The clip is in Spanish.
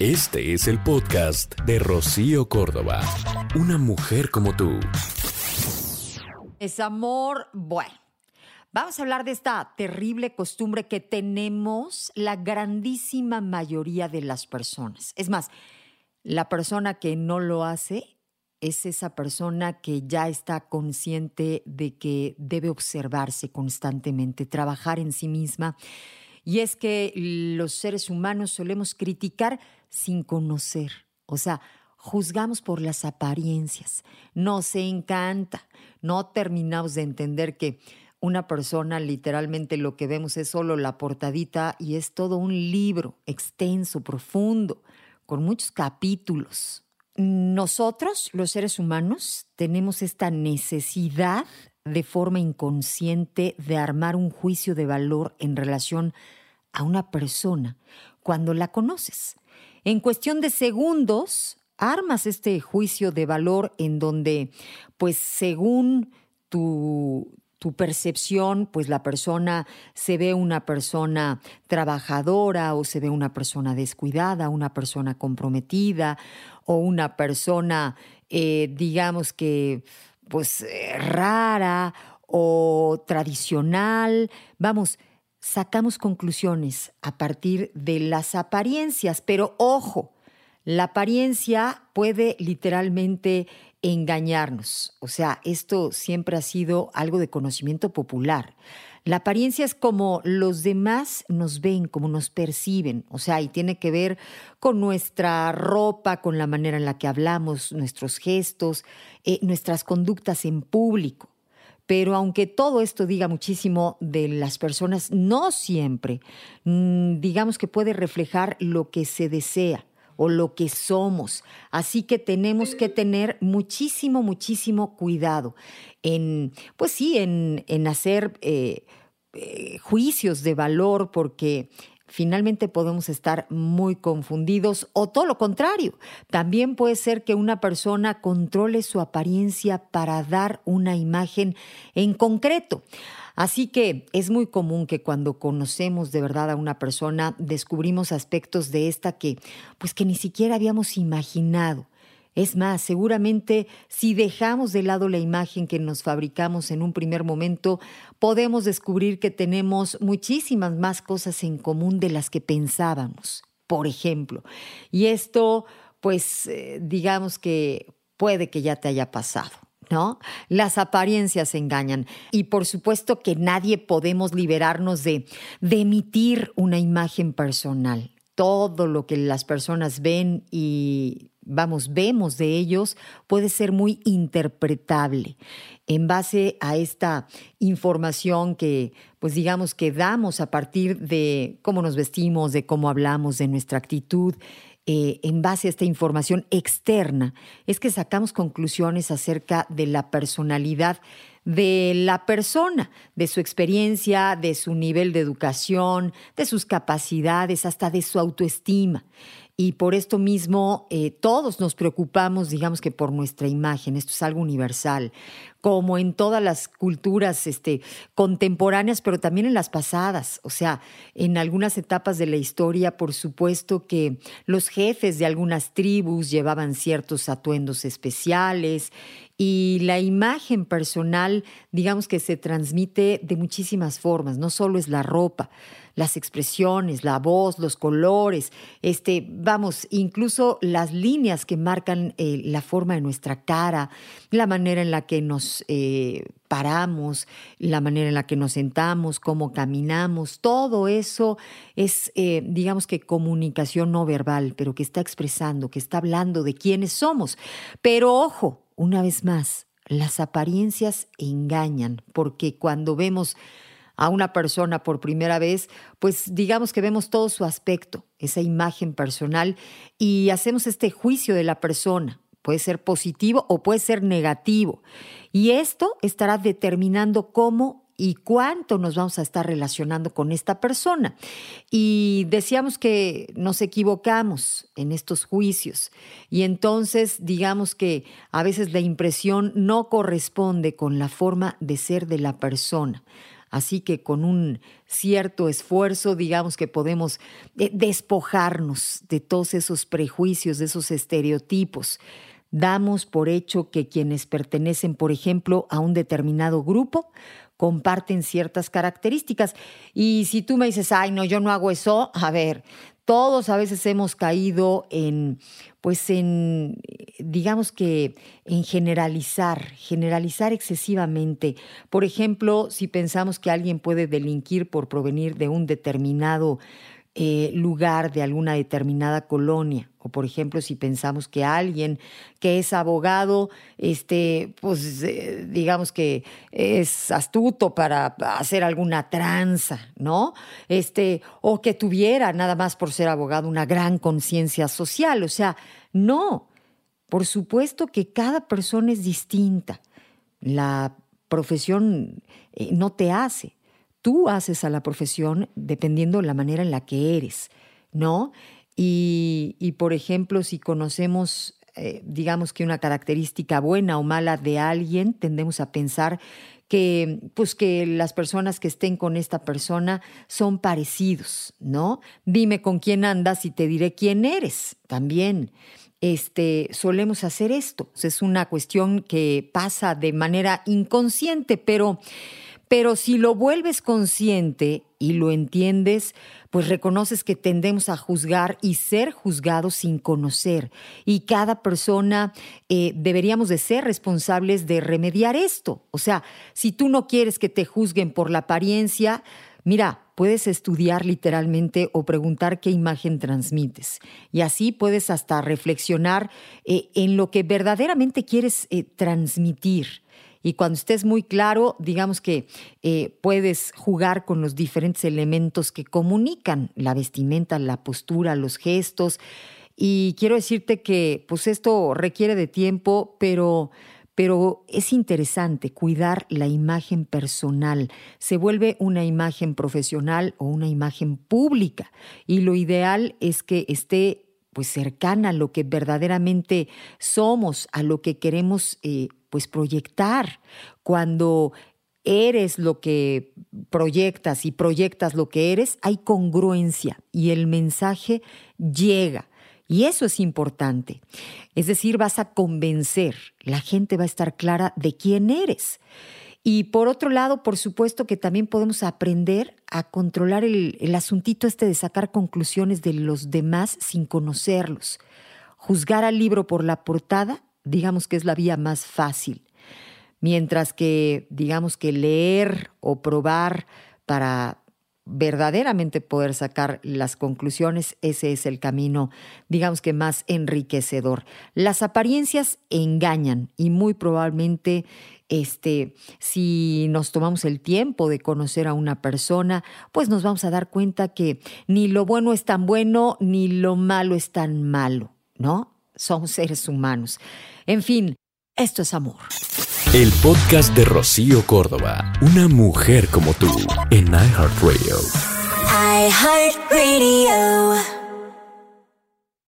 Este es el podcast de Rocío Córdoba. Una mujer como tú. Es amor, bueno. Vamos a hablar de esta terrible costumbre que tenemos la grandísima mayoría de las personas. Es más, la persona que no lo hace es esa persona que ya está consciente de que debe observarse constantemente, trabajar en sí misma. Y es que los seres humanos solemos criticar sin conocer, o sea, juzgamos por las apariencias, nos encanta, no terminamos de entender que una persona literalmente lo que vemos es solo la portadita y es todo un libro extenso, profundo, con muchos capítulos. Nosotros, los seres humanos, tenemos esta necesidad de forma inconsciente de armar un juicio de valor en relación a una persona cuando la conoces. En cuestión de segundos, armas este juicio de valor en donde, pues según tu, tu percepción, pues la persona se ve una persona trabajadora o se ve una persona descuidada, una persona comprometida o una persona, eh, digamos que, pues eh, rara o tradicional. Vamos, sacamos conclusiones a partir de las apariencias, pero ojo, la apariencia puede literalmente engañarnos. O sea, esto siempre ha sido algo de conocimiento popular. La apariencia es como los demás nos ven, como nos perciben, o sea, y tiene que ver con nuestra ropa, con la manera en la que hablamos, nuestros gestos, eh, nuestras conductas en público. Pero aunque todo esto diga muchísimo de las personas, no siempre, mm, digamos que puede reflejar lo que se desea o lo que somos. Así que tenemos que tener muchísimo, muchísimo cuidado en, pues sí, en, hacer eh, eh, juicios de valor, porque finalmente podemos estar muy confundidos o todo lo contrario. También puede ser que una persona controle su apariencia para dar una imagen en concreto. Así que es muy común que cuando conocemos de verdad a una persona descubrimos aspectos de esta que pues que ni siquiera habíamos imaginado. Es más, seguramente si dejamos de lado la imagen que nos fabricamos en un primer momento, podemos descubrir que tenemos muchísimas más cosas en común de las que pensábamos, por ejemplo. Y esto, pues, eh, digamos que puede que ya te haya pasado. ¿No? Las apariencias engañan. Y por supuesto que nadie podemos liberarnos de, de emitir una imagen personal. Todo lo que las personas ven y vamos, vemos de ellos puede ser muy interpretable en base a esta información que, pues digamos, que damos a partir de cómo nos vestimos, de cómo hablamos, de nuestra actitud. Eh, en base a esta información externa, es que sacamos conclusiones acerca de la personalidad de la persona, de su experiencia, de su nivel de educación, de sus capacidades, hasta de su autoestima. Y por esto mismo eh, todos nos preocupamos, digamos que por nuestra imagen, esto es algo universal, como en todas las culturas este, contemporáneas, pero también en las pasadas, o sea, en algunas etapas de la historia, por supuesto que los jefes de algunas tribus llevaban ciertos atuendos especiales y la imagen personal, digamos que se transmite de muchísimas formas, no solo es la ropa, las expresiones, la voz, los colores, este, vamos, incluso las líneas que marcan eh, la forma de nuestra cara, la manera en la que nos eh, paramos, la manera en la que nos sentamos, cómo caminamos, todo eso es, eh, digamos que comunicación no verbal, pero que está expresando, que está hablando de quiénes somos. Pero ojo, una vez más, las apariencias engañan, porque cuando vemos a una persona por primera vez, pues digamos que vemos todo su aspecto, esa imagen personal y hacemos este juicio de la persona. Puede ser positivo o puede ser negativo. Y esto estará determinando cómo y cuánto nos vamos a estar relacionando con esta persona. Y decíamos que nos equivocamos en estos juicios y entonces digamos que a veces la impresión no corresponde con la forma de ser de la persona. Así que con un cierto esfuerzo, digamos que podemos eh, despojarnos de todos esos prejuicios, de esos estereotipos. Damos por hecho que quienes pertenecen, por ejemplo, a un determinado grupo, comparten ciertas características. Y si tú me dices, ay, no, yo no hago eso, a ver, todos a veces hemos caído en, pues en, digamos que en generalizar, generalizar excesivamente. Por ejemplo, si pensamos que alguien puede delinquir por provenir de un determinado eh, lugar de alguna determinada colonia. O por ejemplo, si pensamos que alguien que es abogado, este, pues eh, digamos que es astuto para hacer alguna tranza, ¿no? Este, o que tuviera, nada más por ser abogado, una gran conciencia social. O sea, no. Por supuesto que cada persona es distinta. La profesión eh, no te hace tú haces a la profesión dependiendo de la manera en la que eres, ¿no? Y, por ejemplo, si conocemos, eh, digamos que una característica buena o mala de alguien, tendemos a pensar que, pues que las personas que estén con esta persona son parecidos, ¿no? Dime con quién andas y te diré quién eres también. Este, solemos hacer esto. Es una cuestión que pasa de manera inconsciente, pero pero si lo vuelves consciente y lo entiendes, pues reconoces que tendemos a juzgar y ser juzgados sin conocer. Y cada persona eh, deberíamos de ser responsables de remediar esto. O sea, si tú no quieres que te juzguen por la apariencia, mira, puedes estudiar literalmente o preguntar qué imagen transmites. Y así puedes hasta reflexionar eh, en lo que verdaderamente quieres eh, transmitir. Y cuando estés muy claro, digamos que eh, puedes jugar con los diferentes elementos que comunican la vestimenta, la postura, los gestos. Y quiero decirte que pues esto requiere de tiempo, pero pero es interesante cuidar la imagen personal. Se vuelve una imagen profesional o una imagen pública y lo ideal es que esté pues cercana a lo que verdaderamente somos, a lo que queremos eh, pues proyectar. Cuando eres lo que proyectas y proyectas lo que eres, hay congruencia y el mensaje llega. Y eso es importante. Es decir, vas a convencer, la gente va a estar clara de quién eres. Y por otro lado, por supuesto que también podemos aprender a controlar el, asuntito este de sacar conclusiones de los demás sin conocerlos. Juzgar al libro por la portada digamos que es la vía más fácil. Mientras que, digamos que leer o probar para verdaderamente poder sacar las conclusiones, ese es el camino, digamos que más enriquecedor. Las apariencias engañan y muy probablemente este, si nos tomamos el tiempo de conocer a una persona, pues nos vamos a dar cuenta que ni lo bueno es tan bueno, ni lo malo es tan malo, ¿no? Somos seres humanos. En fin, esto es amor. El podcast de Rocío Córdoba, una mujer como tú, en iHeartRadio. iHeartRadio.